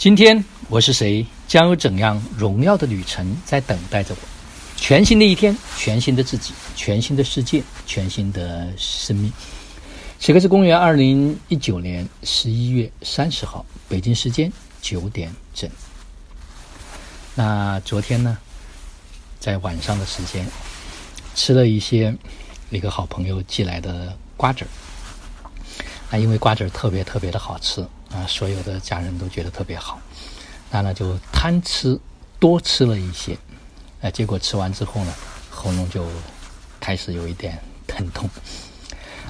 今天我是谁？将有怎样荣耀的旅程在等待着我？全新的一天，全新的自己，全新的世界，全新的生命。此刻是公元二零一九年十一月三十号，北京时间九点整。那昨天呢，在晚上的时间，吃了一些一个好朋友寄来的瓜子儿。啊，因为瓜子特别特别的好吃。啊，所有的家人都觉得特别好，那呢就贪吃多吃了一些，哎，结果吃完之后呢，喉咙就开始有一点疼痛，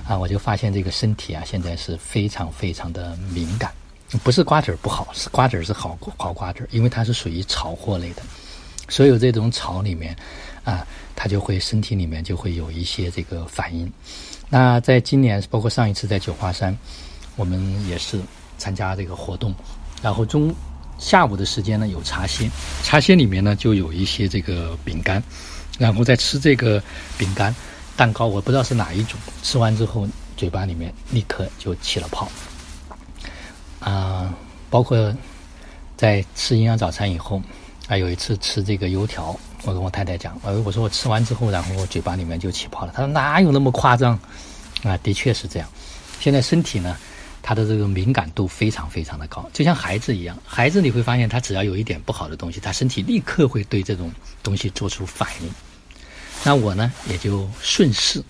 啊，我就发现这个身体啊现在是非常非常的敏感，不是瓜子不好，是瓜子是好好瓜子，因为它是属于草货类的，所有这种草里面啊，它就会身体里面就会有一些这个反应。那在今年，包括上一次在九华山，我们也是。参加这个活动，然后中下午的时间呢有茶歇，茶歇里面呢就有一些这个饼干，然后再吃这个饼干蛋糕，我不知道是哪一种，吃完之后嘴巴里面立刻就起了泡，啊，包括在吃营养早餐以后，啊有一次吃这个油条，我跟我太太讲，呃我说我吃完之后，然后我嘴巴里面就起泡了，她说哪有那么夸张，啊的确是这样，现在身体呢。他的这个敏感度非常非常的高，就像孩子一样。孩子你会发现，他只要有一点不好的东西，他身体立刻会对这种东西做出反应。那我呢，也就顺势，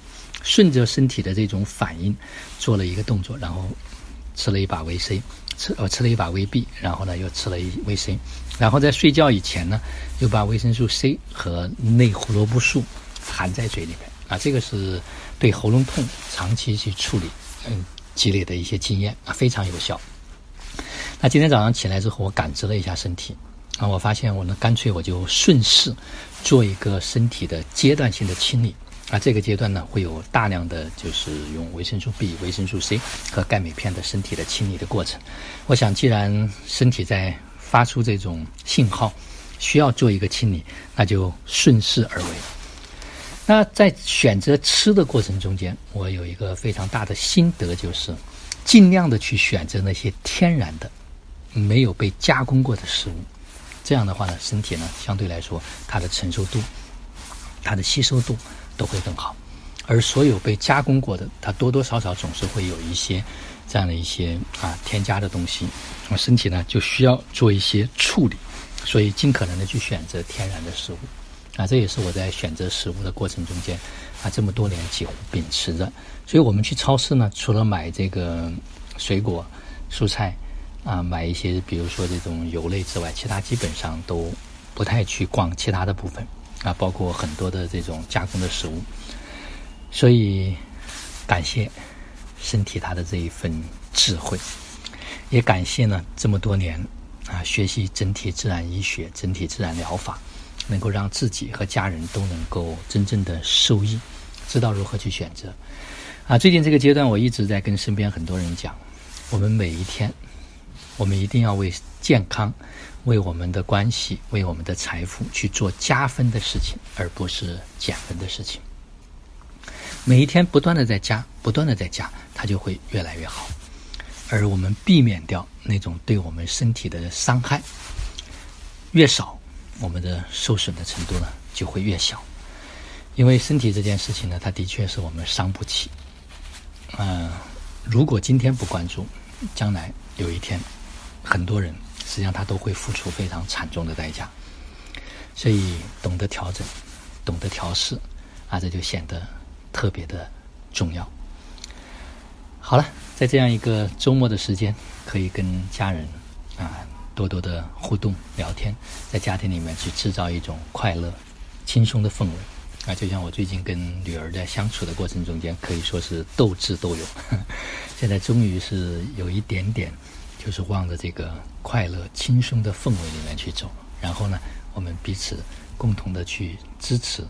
顺着身体的这种反应，做了一个动作，然后吃了一把维 C，吃我吃了一把维 B，然后呢又吃了一维 C，然后在睡觉以前呢，又把维生素 C 和内胡萝卜素含在嘴里面啊，这个是对喉咙痛长期去处理，嗯。积累的一些经验啊，非常有效。那今天早上起来之后，我感知了一下身体啊，我发现我呢，干脆我就顺势做一个身体的阶段性的清理啊。这个阶段呢，会有大量的就是用维生素 B、维生素 C 和钙镁片的身体的清理的过程。我想，既然身体在发出这种信号，需要做一个清理，那就顺势而为。那在选择吃的过程中间，我有一个非常大的心得，就是尽量的去选择那些天然的、没有被加工过的食物。这样的话呢，身体呢相对来说它的承受度、它的吸收度都会更好。而所有被加工过的，它多多少少总是会有一些这样的一些啊添加的东西，那么身体呢就需要做一些处理，所以尽可能的去选择天然的食物。啊，这也是我在选择食物的过程中间，啊，这么多年几乎秉持着。所以我们去超市呢，除了买这个水果、蔬菜，啊，买一些比如说这种油类之外，其他基本上都不太去逛其他的部分，啊，包括很多的这种加工的食物。所以感谢身体它的这一份智慧，也感谢呢这么多年啊学习整体自然医学、整体自然疗法。能够让自己和家人都能够真正的受益，知道如何去选择。啊，最近这个阶段，我一直在跟身边很多人讲，我们每一天，我们一定要为健康、为我们的关系、为我们的财富去做加分的事情，而不是减分的事情。每一天不断的在加，不断的在加，它就会越来越好。而我们避免掉那种对我们身体的伤害越少。我们的受损的程度呢就会越小，因为身体这件事情呢，它的确是我们伤不起。嗯，如果今天不关注，将来有一天，很多人实际上他都会付出非常惨重的代价。所以，懂得调整，懂得调试，啊，这就显得特别的重要。好了，在这样一个周末的时间，可以跟家人啊。多多的互动聊天，在家庭里面去制造一种快乐、轻松的氛围啊！就像我最近跟女儿在相处的过程中间，可以说是斗智斗勇。现在终于是有一点点，就是往着这个快乐、轻松的氛围里面去走。然后呢，我们彼此共同的去支持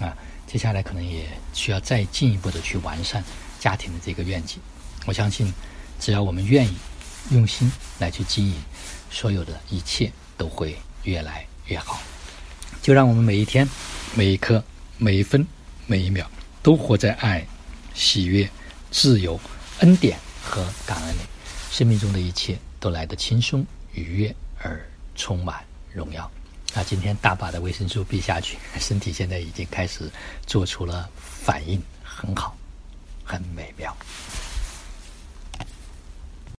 啊！接下来可能也需要再进一步的去完善家庭的这个愿景。我相信，只要我们愿意用心来去经营。所有的一切都会越来越好，就让我们每一天、每一刻、每一分、每一秒都活在爱、喜悦、自由、恩典和感恩里，生命中的一切都来得轻松愉悦而充满荣耀。那今天大把的维生素 b 下去身体现在已经开始做出了反应很好很美妙。